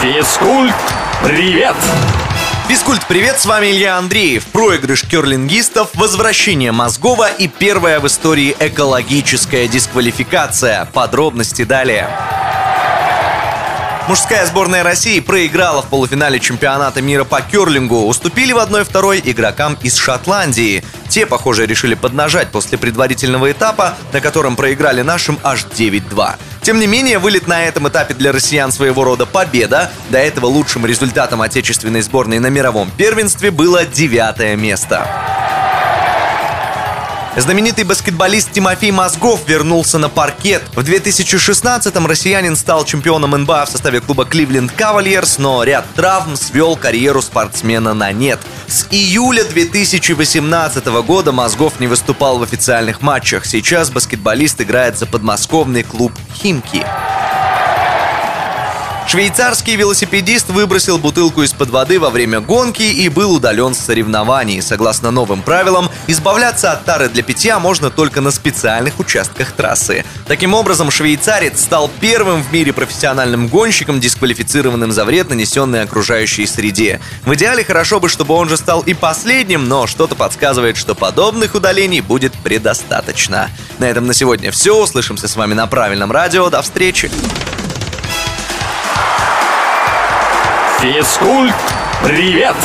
Физкульт, привет! Физкульт, привет, с вами Илья Андреев. Проигрыш керлингистов, возвращение Мозгова и первая в истории экологическая дисквалификация. Подробности далее. Мужская сборная России проиграла в полуфинале чемпионата мира по керлингу. Уступили в 1-2 игрокам из Шотландии. Те, похоже, решили поднажать после предварительного этапа, на котором проиграли нашим аж 9-2. Тем не менее, вылет на этом этапе для россиян своего рода победа. До этого лучшим результатом отечественной сборной на мировом первенстве было девятое место. Знаменитый баскетболист Тимофей Мозгов вернулся на паркет. В 2016-м россиянин стал чемпионом НБА в составе клуба Кливленд Кавальерс, но ряд травм свел карьеру спортсмена на нет. С июля 2018 года Мозгов не выступал в официальных матчах. Сейчас баскетболист играет за подмосковный клуб «Химки». Швейцарский велосипедист выбросил бутылку из-под воды во время гонки и был удален с соревнований. Согласно новым правилам, избавляться от тары для питья можно только на специальных участках трассы. Таким образом, швейцарец стал первым в мире профессиональным гонщиком, дисквалифицированным за вред, нанесенный окружающей среде. В идеале хорошо бы, чтобы он же стал и последним, но что-то подсказывает, что подобных удалений будет предостаточно. На этом на сегодня все. Услышимся с вами на правильном радио. До встречи! Физкульт, привет!